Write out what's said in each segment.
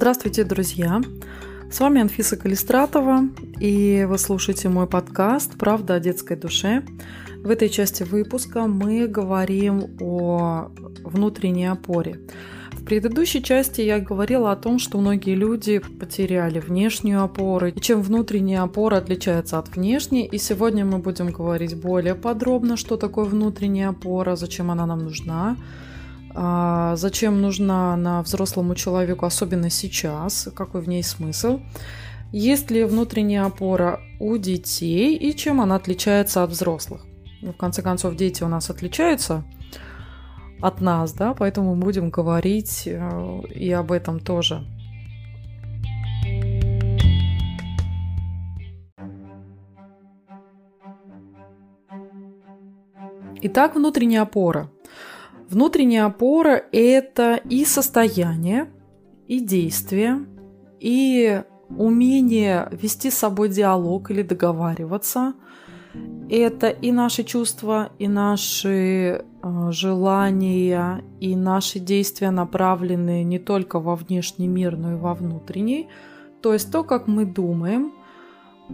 Здравствуйте, друзья! С вами Анфиса Калистратова, и вы слушаете мой подкаст «Правда о детской душе». В этой части выпуска мы говорим о внутренней опоре. В предыдущей части я говорила о том, что многие люди потеряли внешнюю опору, и чем внутренняя опора отличается от внешней. И сегодня мы будем говорить более подробно, что такое внутренняя опора, зачем она нам нужна, а, зачем нужна она взрослому человеку, особенно сейчас, какой в ней смысл, есть ли внутренняя опора у детей и чем она отличается от взрослых. Ну, в конце концов, дети у нас отличаются от нас, да, поэтому мы будем говорить э, и об этом тоже. Итак, внутренняя опора – Внутренняя опора – это и состояние, и действие, и умение вести с собой диалог или договариваться. Это и наши чувства, и наши э, желания, и наши действия направленные не только во внешний мир, но и во внутренний. То есть то, как мы думаем,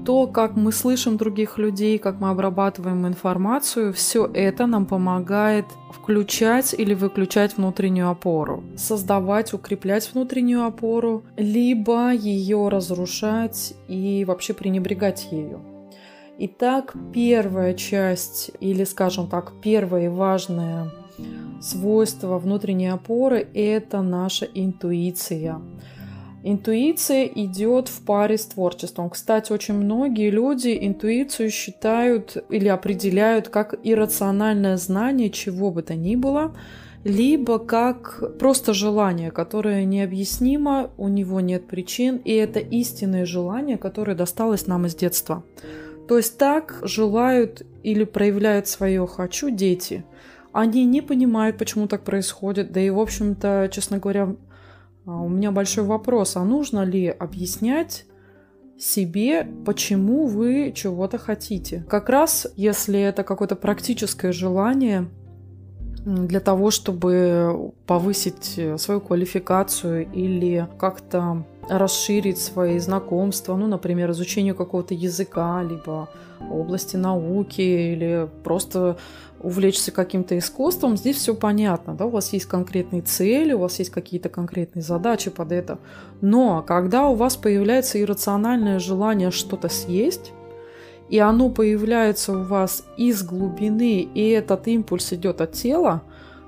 то, как мы слышим других людей, как мы обрабатываем информацию, все это нам помогает включать или выключать внутреннюю опору, создавать, укреплять внутреннюю опору, либо ее разрушать и вообще пренебрегать ею. Итак, первая часть, или, скажем так, первое важное свойство внутренней опоры – это наша интуиция – Интуиция идет в паре с творчеством. Кстати, очень многие люди интуицию считают или определяют как иррациональное знание чего бы то ни было, либо как просто желание, которое необъяснимо, у него нет причин, и это истинное желание, которое досталось нам из детства. То есть так желают или проявляют свое «хочу» дети. Они не понимают, почему так происходит, да и, в общем-то, честно говоря, у меня большой вопрос, а нужно ли объяснять себе, почему вы чего-то хотите? Как раз, если это какое-то практическое желание для того, чтобы повысить свою квалификацию или как-то расширить свои знакомства, ну, например, изучение какого-то языка, либо области науки, или просто увлечься каким-то искусством, здесь все понятно, да, у вас есть конкретные цели, у вас есть какие-то конкретные задачи под это. Но когда у вас появляется иррациональное желание что-то съесть, и оно появляется у вас из глубины, и этот импульс идет от тела,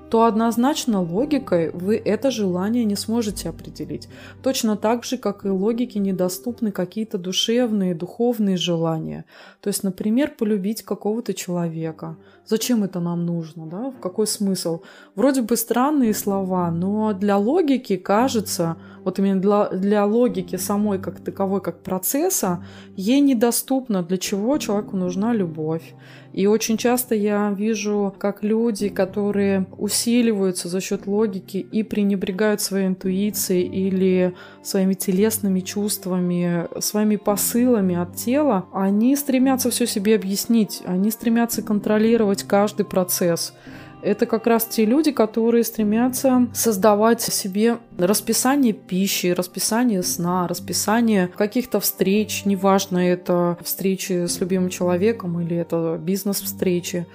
то однозначно логикой вы это желание не сможете определить. Точно так же, как и логике недоступны какие-то душевные, духовные желания. То есть, например, полюбить какого-то человека. Зачем это нам нужно? Да? В какой смысл? Вроде бы странные слова, но для логики кажется, вот именно для, для логики самой как таковой, как процесса, ей недоступно, для чего человеку нужна любовь и очень часто я вижу, как люди, которые усиливаются за счет логики и пренебрегают своей интуицией или своими телесными чувствами, своими посылами от тела, они стремятся все себе объяснить, они стремятся контролировать каждый процесс это как раз те люди, которые стремятся создавать себе расписание пищи, расписание сна, расписание каких-то встреч, неважно, это встречи с любимым человеком или это бизнес-встречи.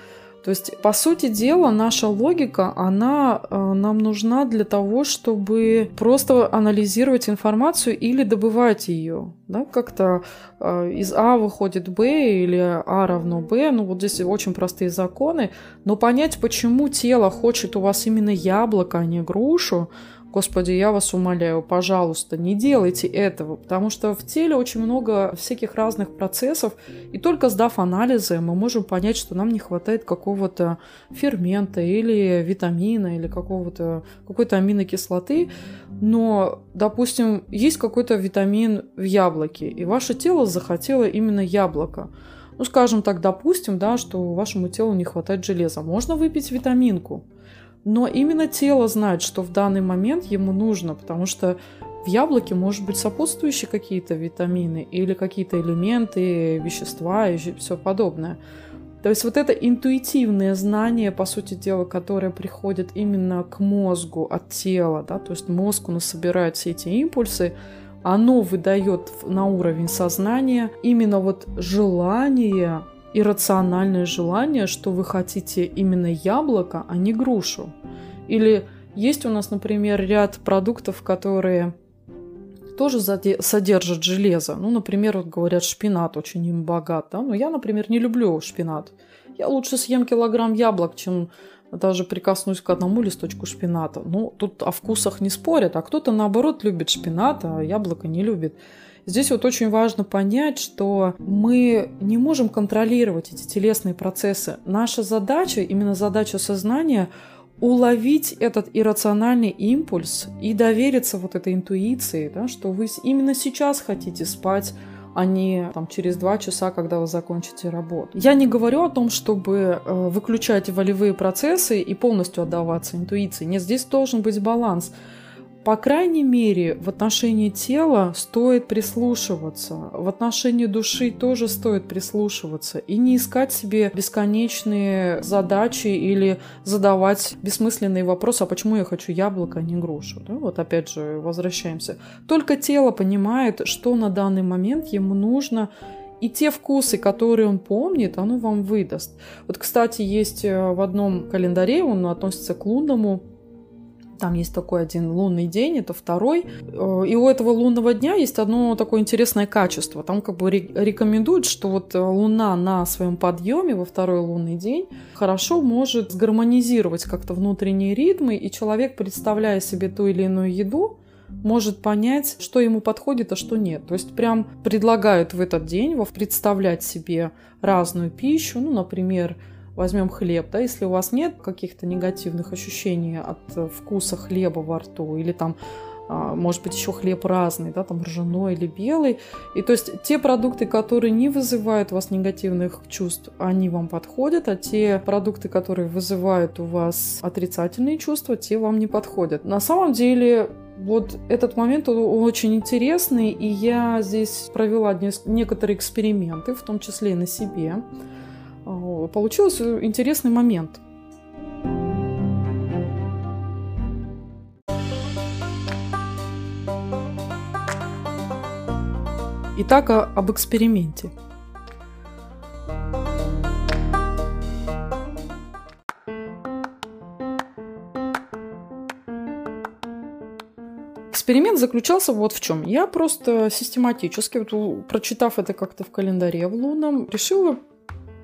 То есть, по сути дела, наша логика, она э, нам нужна для того, чтобы просто анализировать информацию или добывать ее. Да? Как-то э, из А выходит Б или А равно Б. Ну, вот здесь очень простые законы. Но понять, почему тело хочет у вас именно яблоко, а не грушу, Господи, я вас умоляю, пожалуйста, не делайте этого, потому что в теле очень много всяких разных процессов, и только сдав анализы, мы можем понять, что нам не хватает какого-то фермента или витамина, или какого-то, какой-то аминокислоты, но, допустим, есть какой-то витамин в яблоке, и ваше тело захотело именно яблоко. Ну, скажем так, допустим, да, что вашему телу не хватает железа. Можно выпить витаминку – но именно тело знает, что в данный момент ему нужно, потому что в яблоке может быть сопутствующие какие-то витамины или какие-то элементы, вещества и все подобное. То есть вот это интуитивное знание, по сути дела, которое приходит именно к мозгу от тела, да, то есть мозг у нас собирает все эти импульсы, оно выдает на уровень сознания именно вот желание, иррациональное желание, что вы хотите именно яблоко, а не грушу. Или есть у нас, например, ряд продуктов, которые тоже содержат железо. Ну, например, вот говорят, шпинат очень им богат. Да? Но я, например, не люблю шпинат. Я лучше съем килограмм яблок, чем даже прикоснусь к одному листочку шпината. Ну, тут о вкусах не спорят, а кто-то, наоборот, любит шпинат, а яблоко не любит. Здесь вот очень важно понять, что мы не можем контролировать эти телесные процессы. Наша задача, именно задача сознания – уловить этот иррациональный импульс и довериться вот этой интуиции, да, что вы именно сейчас хотите спать, а не там, через два часа, когда вы закончите работу. Я не говорю о том, чтобы э, выключать волевые процессы и полностью отдаваться интуиции. Нет, здесь должен быть баланс. По крайней мере, в отношении тела стоит прислушиваться, в отношении души тоже стоит прислушиваться и не искать себе бесконечные задачи или задавать бессмысленные вопросы, а почему я хочу яблоко, а не грушу. Да? Вот опять же возвращаемся. Только тело понимает, что на данный момент ему нужно, и те вкусы, которые он помнит, оно вам выдаст. Вот, кстати, есть э, в одном календаре, он относится к лунному, там есть такой один лунный день, это второй. Э, и у этого лунного дня есть одно такое интересное качество. Там как бы рекомендуют, что вот Луна на своем подъеме во второй лунный день хорошо может сгармонизировать как-то внутренние ритмы, и человек, представляя себе ту или иную еду, может понять, что ему подходит, а что нет. То есть прям предлагают в этот день представлять себе разную пищу, ну, например, возьмем хлеб, да, если у вас нет каких-то негативных ощущений от э, вкуса хлеба во рту, или там а, может быть, еще хлеб разный, да, там ржаной или белый. И то есть те продукты, которые не вызывают у вас негативных чувств, они вам подходят, а те продукты, которые вызывают у вас отрицательные чувства, те вам не подходят. На самом деле вот этот момент очень интересный, и я здесь провела некоторые эксперименты, в том числе и на себе. Получился интересный момент. Итак, об эксперименте. Эксперимент заключался вот в чем. Я просто систематически, вот, прочитав это как-то в календаре в лунном, решила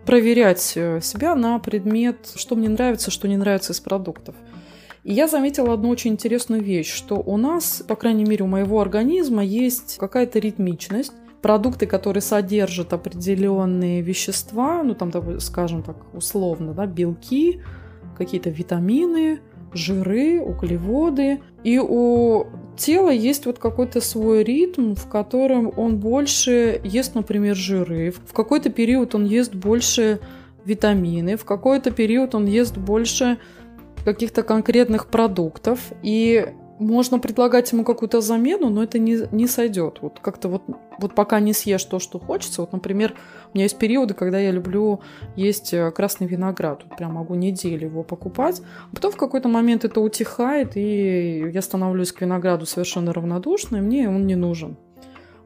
проверять э, себя на предмет, что мне нравится, что не нравится из продуктов. И я заметила одну очень интересную вещь, что у нас, по крайней мере, у моего организма есть какая-то ритмичность, продукты, которые содержат определенные вещества, ну там, скажем так, условно, да, белки, какие-то витамины, жиры, углеводы. И у тела есть вот какой-то свой ритм, в котором он больше ест, например, жиры. В какой-то период он ест больше витамины, в какой-то период он ест больше каких-то конкретных продуктов. И можно предлагать ему какую-то замену, но это не, не сойдет. Вот как-то вот, вот пока не съешь то, что хочется. Вот, например, у меня есть периоды, когда я люблю есть э, красный виноград. Вот прям могу неделю его покупать. А потом в какой-то момент это утихает, и я становлюсь к винограду совершенно равнодушной, мне он не нужен.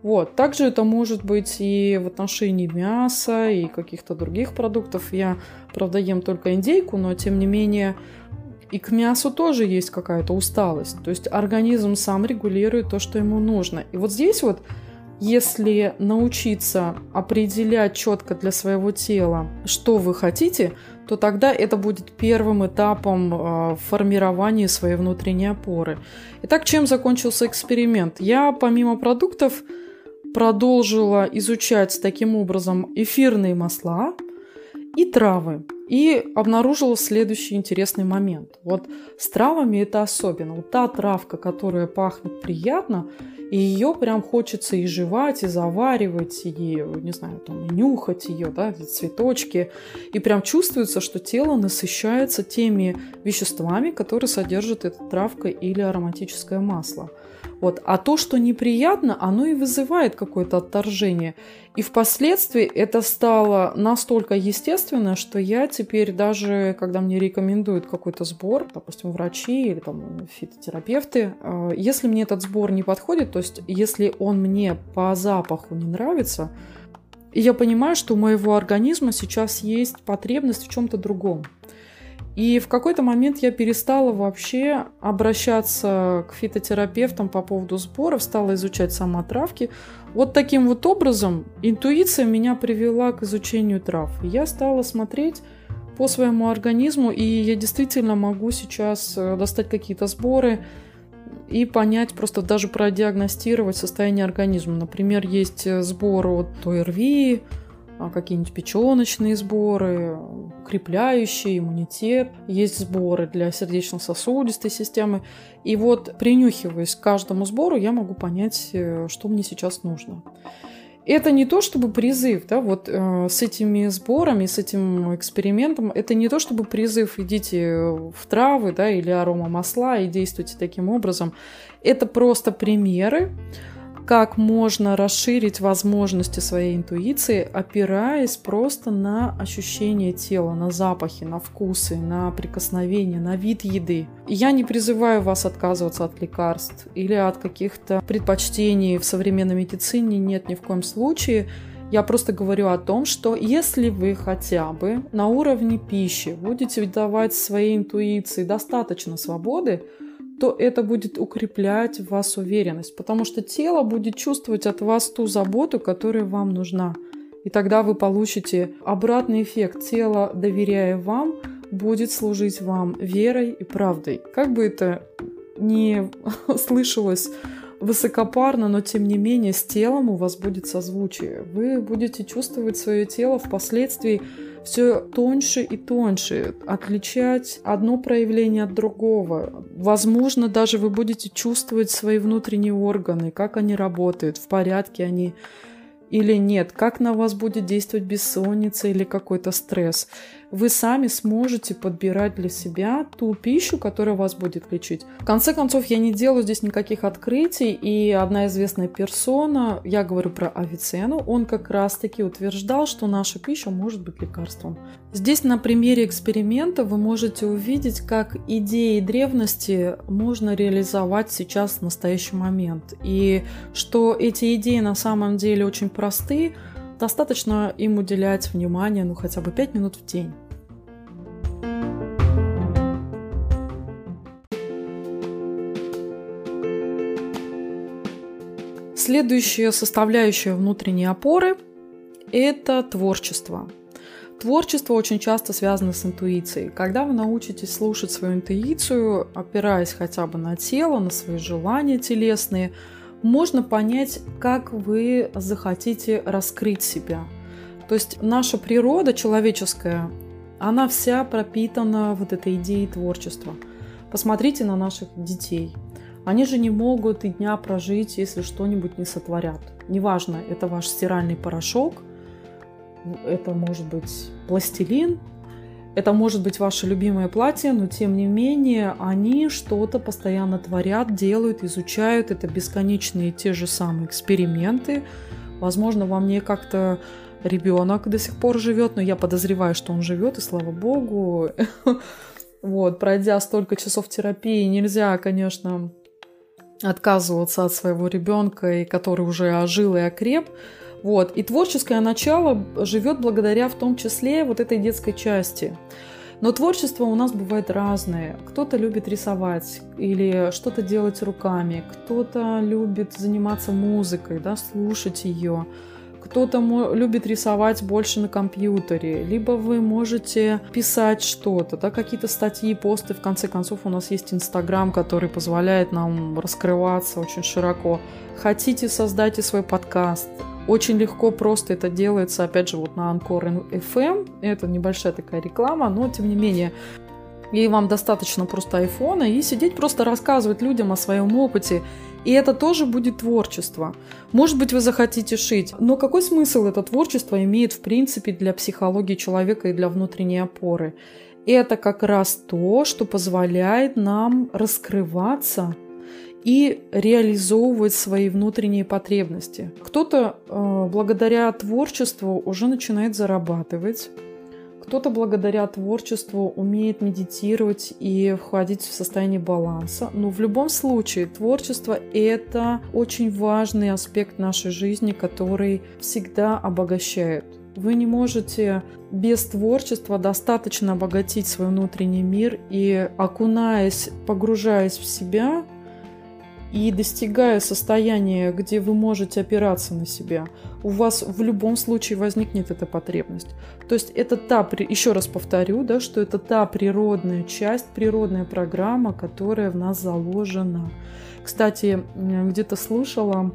Вот. Также это может быть и в отношении мяса, и каких-то других продуктов. Я, правда, ем только индейку, но тем не менее и к мясу тоже есть какая-то усталость. То есть организм сам регулирует то, что ему нужно. И вот здесь вот, если научиться определять четко для своего тела, что вы хотите, то тогда это будет первым этапом э, формирования своей внутренней опоры. Итак, чем закончился эксперимент? Я помимо продуктов продолжила изучать таким образом эфирные масла и травы. И обнаружила следующий интересный момент. Вот с травами это особенно. Вот та травка, которая пахнет приятно, и ее прям хочется и жевать, и заваривать, и, не знаю, там, и нюхать ее, да, цветочки. И прям чувствуется, что тело насыщается теми веществами, которые содержит эта травка или ароматическое масло. Вот. А то, что неприятно, оно и вызывает какое-то отторжение. И впоследствии это стало настолько естественно, что я теперь даже, когда мне рекомендуют какой-то сбор, допустим, врачи или там фитотерапевты, э, если мне этот сбор не подходит, то есть если он мне по запаху не нравится, я понимаю, что у моего организма сейчас есть потребность в чем-то другом. И в какой-то момент я перестала вообще обращаться к фитотерапевтам по поводу сборов, стала изучать сама травки. Вот таким вот образом интуиция меня привела к изучению трав. Я стала смотреть по своему организму, и я действительно могу сейчас э, достать какие-то сборы и понять, просто даже продиагностировать состояние организма. Например, есть э, сбор от ОРВИ, какие-нибудь печеночные сборы, укрепляющие иммунитет, есть сборы для сердечно-сосудистой системы. И вот принюхиваясь к каждому сбору, я могу понять, э, что мне сейчас нужно. Это не то, чтобы призыв, да, вот э, с этими сборами, с этим экспериментом, это не то, чтобы призыв, идите в травы, да, или арома масла и действуйте таким образом. Это просто примеры, как можно расширить возможности своей интуиции, опираясь просто на ощущение тела, на запахи, на вкусы, на прикосновения, на вид еды. Я не призываю вас отказываться от лекарств или от каких-то предпочтений в современной медицине, нет ни в коем случае. Я просто говорю о том, что если вы хотя бы на уровне пищи будете давать своей интуиции достаточно свободы, то это будет укреплять в вас уверенность, потому что тело будет чувствовать от вас ту заботу, которая вам нужна. И тогда вы получите обратный эффект. Тело, доверяя вам, будет служить вам верой и правдой. Как бы это ни слышалось высокопарно, но тем не менее с телом у вас будет созвучие. Вы будете чувствовать свое тело впоследствии все тоньше и тоньше, отличать одно проявление от другого. Возможно, даже вы будете чувствовать свои внутренние органы, как они работают, в порядке они или нет, как на вас будет действовать бессонница или какой-то стресс вы сами сможете подбирать для себя ту пищу, которая вас будет лечить. В конце концов, я не делаю здесь никаких открытий, и одна известная персона, я говорю про Авиценну, он как раз-таки утверждал, что наша пища может быть лекарством. Здесь на примере эксперимента вы можете увидеть, как идеи древности можно реализовать сейчас в настоящий момент, и что эти идеи на самом деле очень просты, достаточно им уделять внимание, ну хотя бы 5 минут в день. Следующая составляющая внутренней опоры – это творчество. Творчество очень часто связано с интуицией. Когда вы научитесь слушать свою интуицию, опираясь хотя бы на тело, на свои желания телесные, можно понять, как вы захотите раскрыть себя. То есть наша природа человеческая, она вся пропитана вот этой идеей творчества. Посмотрите на наших детей – они же не могут и дня прожить, если что-нибудь не сотворят. Неважно, это ваш стиральный порошок, это может быть пластилин, это может быть ваше любимое платье, но тем не менее они что-то постоянно творят, делают, изучают. Это бесконечные те же самые эксперименты. Возможно, во мне как-то ребенок до сих пор живет, но я подозреваю, что он живет, и слава богу. Вот, пройдя столько часов терапии, нельзя, конечно, отказываться от своего ребенка, который уже ожил и окреп. Вот. И творческое начало живет благодаря в том числе вот этой детской части. Но творчество у нас бывает разное. Кто-то любит рисовать или что-то делать руками, кто-то любит заниматься музыкой, да, слушать ее кто-то любит рисовать больше на компьютере, либо вы можете писать что-то, да, какие-то статьи, посты. В конце концов, у нас есть Инстаграм, который позволяет нам раскрываться очень широко. Хотите, создайте свой подкаст. Очень легко, просто это делается, опять же, вот на Anchor FM. Это небольшая такая реклама, но тем не менее и вам достаточно просто айфона, и сидеть просто рассказывать людям о своем опыте. И это тоже будет творчество. Может быть, вы захотите шить, но какой смысл это творчество имеет в принципе для психологии человека и для внутренней опоры? Это как раз то, что позволяет нам раскрываться и реализовывать свои внутренние потребности. Кто-то э, благодаря творчеству уже начинает зарабатывать, кто-то благодаря творчеству умеет медитировать и входить в состояние баланса. Но в любом случае творчество – это очень важный аспект нашей жизни, который всегда обогащает. Вы не можете без творчества достаточно обогатить свой внутренний мир и, окунаясь, погружаясь в себя, и достигая состояния, где вы можете опираться на себя, у вас в любом случае возникнет эта потребность. То есть это та, еще раз повторю, да, что это та природная часть, природная программа, которая в нас заложена. Кстати, где-то слушала,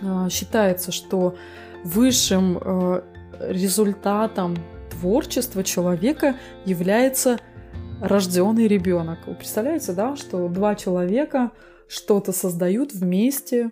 а, считается, что высшим э, результатом творчества человека является рожденный ребенок. Вы представляете, да, что два человека что-то создают вместе,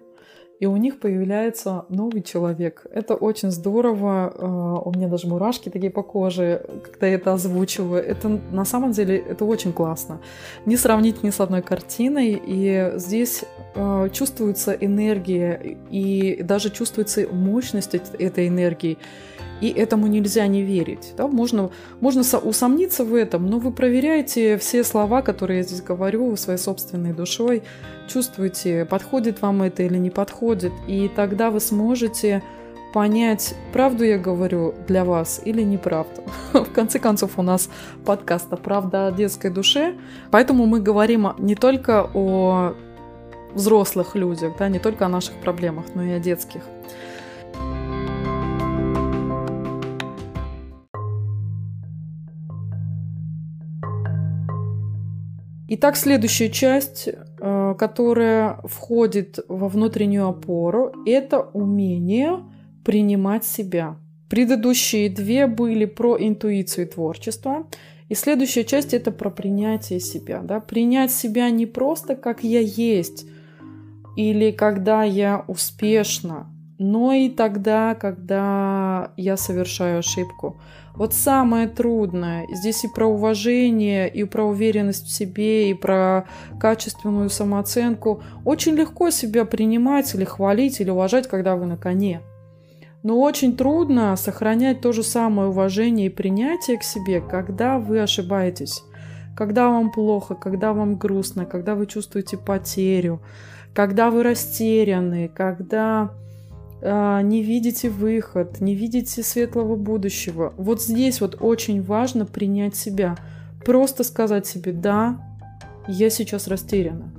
и у них появляется новый человек. Это очень здорово. А, у меня даже мурашки такие по коже, когда я это озвучиваю. Это на самом деле это очень классно. Не сравнить ни с одной картиной. И здесь а, чувствуется энергия и даже чувствуется мощность этой энергии и этому нельзя не верить. Да? Можно, можно усомниться в этом, но вы проверяете все слова, которые я здесь говорю, своей собственной душой, чувствуете, подходит вам это или не подходит, и тогда вы сможете понять, правду я говорю для вас или неправду. В конце концов, у нас подкаст «Правда о детской душе», поэтому мы говорим не только о взрослых людях, да, не только о наших проблемах, но и о детских. Итак, следующая часть, э, которая входит во внутреннюю опору, это умение принимать себя. Предыдущие две были про интуицию и творчество. И следующая часть это про принятие себя. Да? Принять себя не просто как я есть или когда я успешна, но и тогда, когда я совершаю ошибку. Вот самое трудное. Здесь и про уважение, и про уверенность в себе, и про качественную самооценку. Очень легко себя принимать или хвалить, или уважать, когда вы на коне. Но очень трудно сохранять то же самое уважение и принятие к себе, когда вы ошибаетесь. Когда вам плохо, когда вам грустно, когда вы чувствуете потерю, когда вы растеряны, когда не видите выход, не видите светлого будущего. Вот здесь вот очень важно принять себя. Просто сказать себе «да, я сейчас растеряна».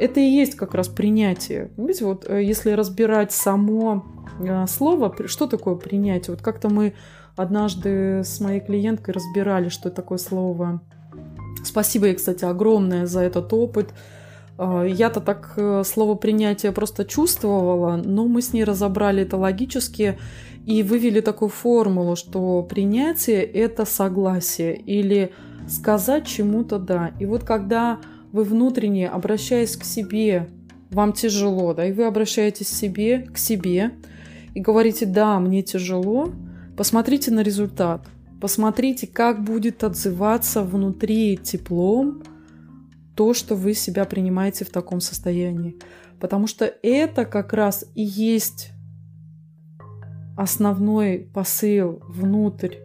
Это и есть как раз принятие. Видите, вот э, если разбирать само а, слово, что такое принятие? Вот как-то мы однажды с моей клиенткой разбирали, что такое слово. Спасибо ей, кстати, огромное за этот опыт. А, я-то так э, слово принятие просто чувствовала, но мы с ней разобрали это логически и вывели такую формулу, что принятие – это согласие или сказать чему-то «да». И вот когда вы внутренне, обращаясь к себе, вам тяжело, да, и вы обращаетесь к себе, к себе и говорите «да, мне тяжело», посмотрите на результат, посмотрите, как будет отзываться внутри теплом, то, что вы себя принимаете в таком состоянии. Потому что это как раз и есть основной посыл внутрь,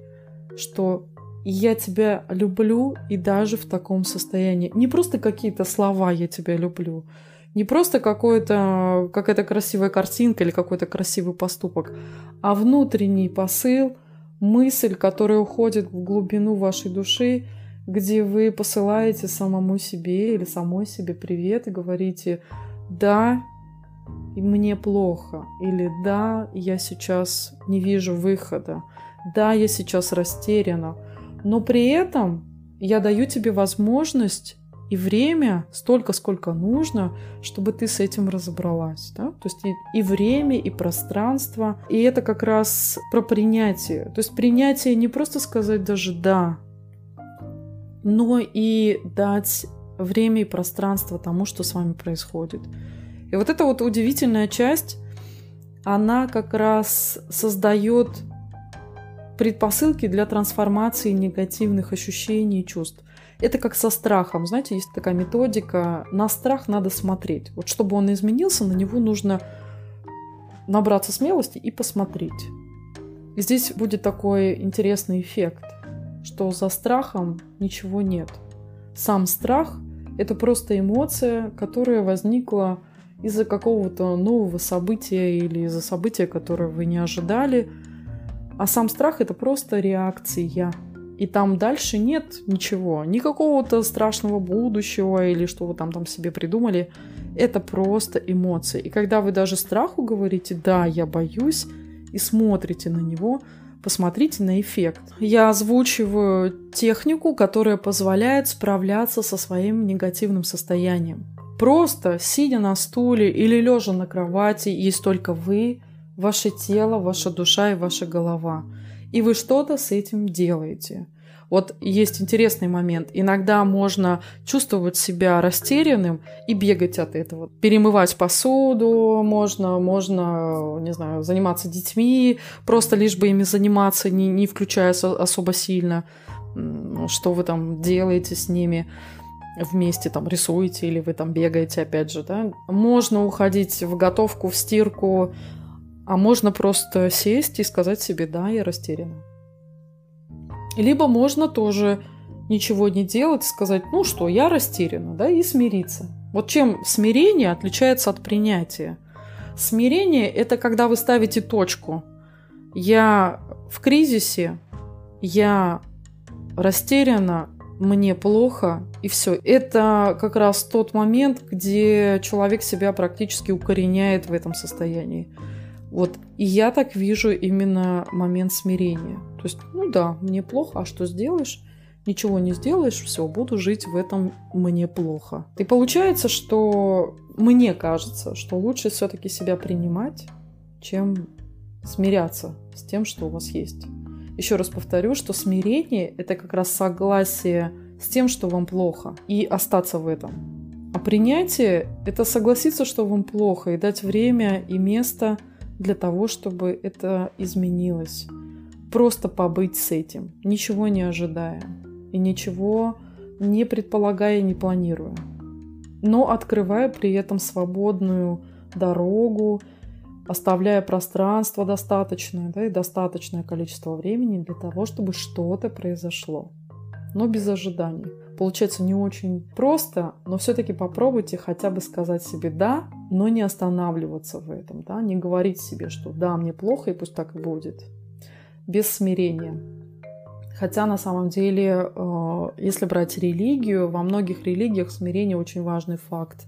что я тебя люблю и даже в таком состоянии. Не просто какие-то слова «я тебя люблю», не просто какой-то, какая-то красивая картинка или какой-то красивый поступок, а внутренний посыл, мысль, которая уходит в глубину вашей души где вы посылаете самому себе или самой себе привет и говорите «да, и мне плохо» или «да, я сейчас не вижу выхода», «да, я сейчас растеряна», но при этом я даю тебе возможность и время столько, сколько нужно, чтобы ты с этим разобралась. Да? То есть и, и время, и пространство. И это как раз про принятие. То есть принятие не просто сказать даже «да», но и дать время и пространство тому, что с вами происходит. И вот эта вот удивительная часть, она как раз создает предпосылки для трансформации негативных ощущений и чувств. Это как со страхом. Знаете, есть такая методика. На страх надо смотреть. Вот чтобы он изменился, на него нужно набраться смелости и посмотреть. И здесь будет такой интересный эффект, что за страхом ничего нет. Сам страх – это просто эмоция, которая возникла из-за какого-то нового события или из-за события, которое вы не ожидали. А сам страх – это просто реакция. И там дальше нет ничего, никакого-то страшного будущего или что вы там, там себе придумали. Это просто эмоции. И когда вы даже страху говорите «да, я боюсь», и смотрите на него, посмотрите на эффект. Я озвучиваю технику, которая позволяет справляться со своим негативным состоянием. Просто сидя на стуле или лежа на кровати, есть только вы, ваше тело, ваша душа и ваша голова. И вы что-то с этим делаете. Вот есть интересный момент. Иногда можно чувствовать себя растерянным и бегать от этого. Перемывать посуду можно, можно, не знаю, заниматься детьми, просто лишь бы ими заниматься, не, не включаясь особо сильно, что вы там делаете с ними вместе там рисуете или вы там бегаете, опять же, да. Можно уходить в готовку, в стирку, а можно просто сесть и сказать себе, да, я растеряна. Либо можно тоже ничего не делать, сказать, ну что, я растеряна, да, и смириться. Вот чем смирение отличается от принятия? Смирение – это когда вы ставите точку. Я в кризисе, я растеряна, мне плохо, и все. Это как раз тот момент, где человек себя практически укореняет в этом состоянии. Вот. И я так вижу именно момент смирения. То есть, ну да, мне плохо, а что сделаешь? Ничего не сделаешь, все, буду жить в этом мне плохо. И получается, что мне кажется, что лучше все-таки себя принимать, чем смиряться с тем, что у вас есть. Еще раз повторю, что смирение – это как раз согласие с тем, что вам плохо, и остаться в этом. А принятие – это согласиться, что вам плохо, и дать время и место – для того, чтобы это изменилось. Просто побыть с этим, ничего не ожидая и ничего не предполагая, не планируя. Но открывая при этом свободную дорогу, оставляя пространство достаточное, да, и достаточное количество времени для того, чтобы что-то произошло. Но без ожиданий. Получается не очень просто, но все-таки попробуйте хотя бы сказать себе «да», но не останавливаться в этом, да, не говорить себе, что «да, мне плохо, и пусть так и будет». Без смирения. Хотя на самом деле, э, если брать религию, во многих религиях смирение очень важный факт.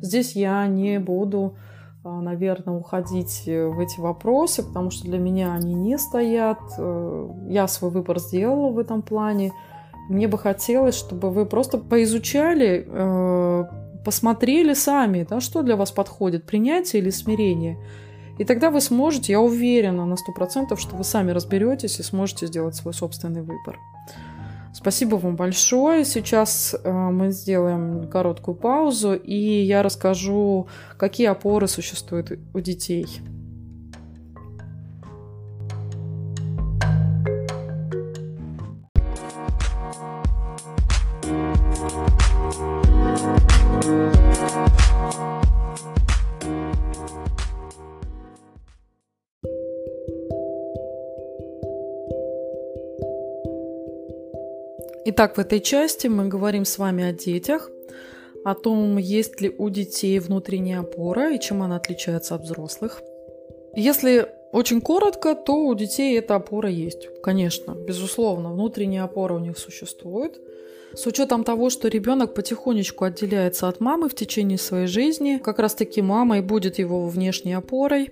Здесь я не буду, э, наверное, уходить в эти вопросы, потому что для меня они не стоят. Э, я свой выбор сделала в этом плане. Мне бы хотелось, чтобы вы просто поизучали, э, посмотрели сами, да, что для вас подходит, принятие или смирение. И тогда вы сможете, я уверена на 100%, что вы сами разберетесь и сможете сделать свой собственный выбор. Спасибо вам большое. Сейчас э, мы сделаем короткую паузу, и я расскажу, какие опоры существуют у детей. Итак, в этой части мы говорим с вами о детях, о том, есть ли у детей внутренняя опора и чем она отличается от взрослых. Если очень коротко, то у детей эта опора есть. Конечно, безусловно, внутренняя опора у них существует. С учетом того, что ребенок потихонечку отделяется от мамы в течение своей жизни, как раз таки мама и будет его внешней опорой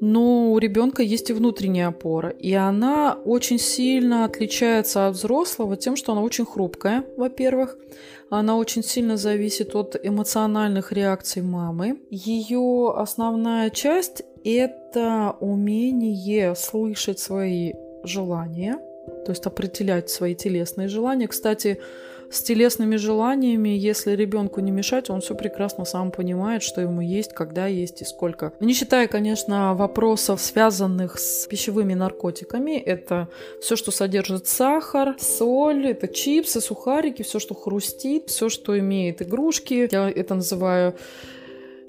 но у ребенка есть и внутренняя опора, и она очень сильно отличается от взрослого тем, что она очень хрупкая, во-первых, она очень сильно зависит от эмоциональных реакций мамы. Ее основная часть – это умение слышать свои желания, то есть определять свои телесные желания. Кстати, с телесными желаниями, если ребенку не мешать, он все прекрасно сам понимает, что ему есть, когда есть и сколько. Не считая, конечно, вопросов, связанных с пищевыми наркотиками, это все, что содержит сахар, соль, это чипсы, сухарики, все, что хрустит, все, что имеет игрушки. Я это называю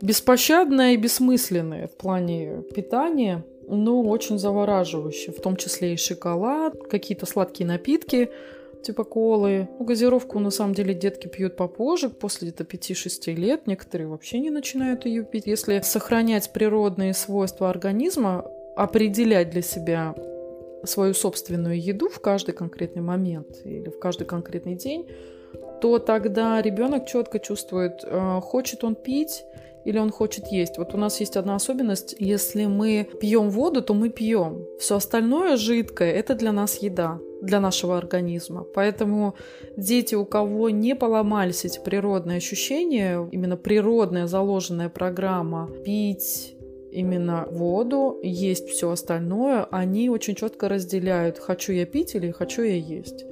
беспощадное и бессмысленное в плане питания, но очень завораживающее, в том числе и шоколад, какие-то сладкие напитки, типа колы. Ну, газировку, на самом деле, детки пьют попозже, после где-то 5-6 лет. Некоторые вообще не начинают ее пить. Если сохранять природные свойства организма, определять для себя свою собственную еду в каждый конкретный момент или в каждый конкретный день, то тогда ребенок четко чувствует, э, хочет он пить или он хочет есть. Вот у нас есть одна особенность. Если мы пьем воду, то мы пьем. Все остальное жидкое – это для нас еда, для нашего организма. Поэтому дети, у кого не поломались эти природные ощущения, именно природная заложенная программа пить, именно воду, есть все остальное, они очень четко разделяют, хочу я пить или хочу я есть.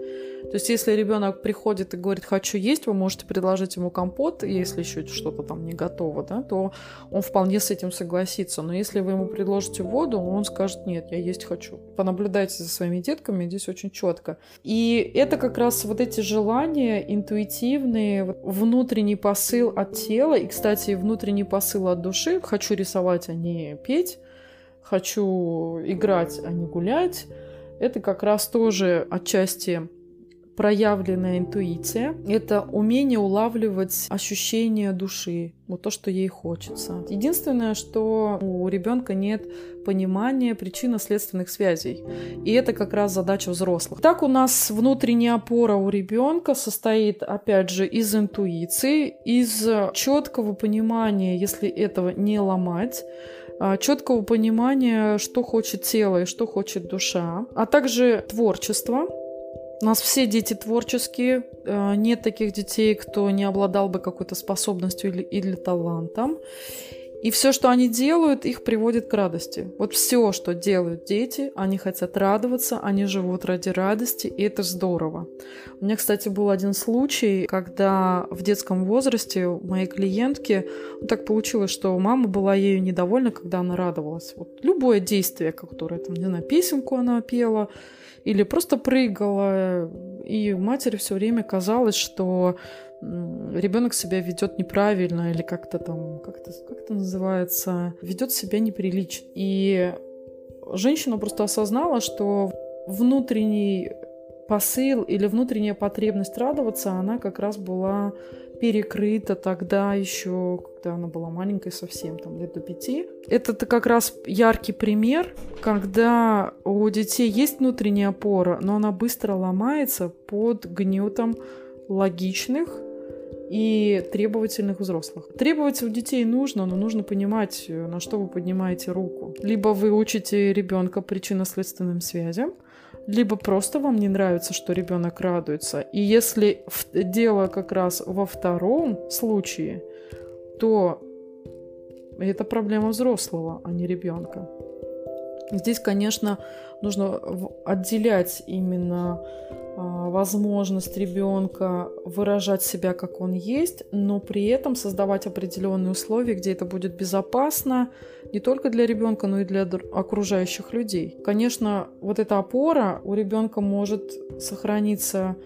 То есть, если ребенок приходит и говорит, хочу есть, вы можете предложить ему компот, если еще что-то там не готово, да, то он вполне с этим согласится. Но если вы ему предложите воду, он скажет, нет, я есть хочу. Понаблюдайте за своими детками, здесь очень четко. И это как раз вот эти желания интуитивные, внутренний посыл от тела, и, кстати, внутренний посыл от души, хочу рисовать, а не петь, хочу играть, а не гулять, это как раз тоже отчасти проявленная интуиция. Это умение улавливать ощущения души, вот то, что ей хочется. Единственное, что у ребенка нет понимания причинно-следственных связей. И это как раз задача взрослых. Так у нас внутренняя опора у ребенка состоит, опять же, из интуиции, из четкого понимания, если этого не ломать, а, четкого понимания, что хочет тело и что хочет душа, а также творчество, у нас все дети творческие, э, нет таких детей, кто не обладал бы какой-то способностью или, или талантом. И все, что они делают, их приводит к радости. Вот все, что делают дети, они хотят радоваться, они живут ради радости, и это здорово. У меня, кстати, был один случай, когда в детском возрасте у моей клиентки ну, так получилось, что мама была ею недовольна, когда она радовалась. Вот любое действие, которое, там, не знаю, песенку она пела, или просто прыгала. И матери все время казалось, что ребенок себя ведет неправильно или как-то там, как-то, как это называется, ведет себя неприлично. И женщина просто осознала, что внутренний посыл или внутренняя потребность радоваться, она как раз была перекрыта тогда еще, когда она была маленькой совсем, там лет до пяти. Это как раз яркий пример, когда у детей есть внутренняя опора, но она быстро ломается под гнетом логичных и требовательных взрослых. Требовать у детей нужно, но нужно понимать, на что вы поднимаете руку. Либо вы учите ребенка причинно-следственным связям, либо просто вам не нравится, что ребенок радуется. И если дело как раз во втором случае, то это проблема взрослого, а не ребенка. Здесь, конечно, нужно отделять именно а, возможность ребенка выражать себя, как он есть, но при этом создавать определенные условия, где это будет безопасно не только для ребенка, но и для окружающих людей. Конечно, вот эта опора у ребенка может сохраниться,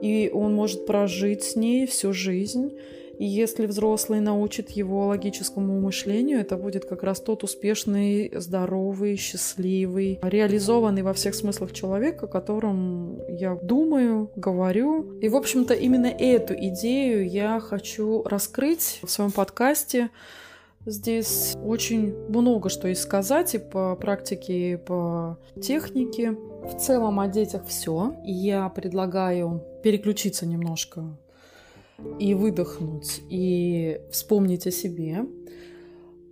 и он может прожить с ней всю жизнь. И если взрослый научит его логическому мышлению, это будет как раз тот успешный, здоровый, счастливый, реализованный во всех смыслах человек, о котором я думаю, говорю. И, в общем-то, именно эту идею я хочу раскрыть в своем подкасте. Здесь очень много что и сказать и по практике, и по технике. В целом о детях все. Я предлагаю переключиться немножко и выдохнуть, и вспомнить о себе.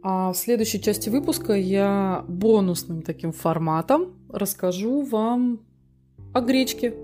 А в следующей части выпуска я бонусным таким форматом расскажу вам о гречке.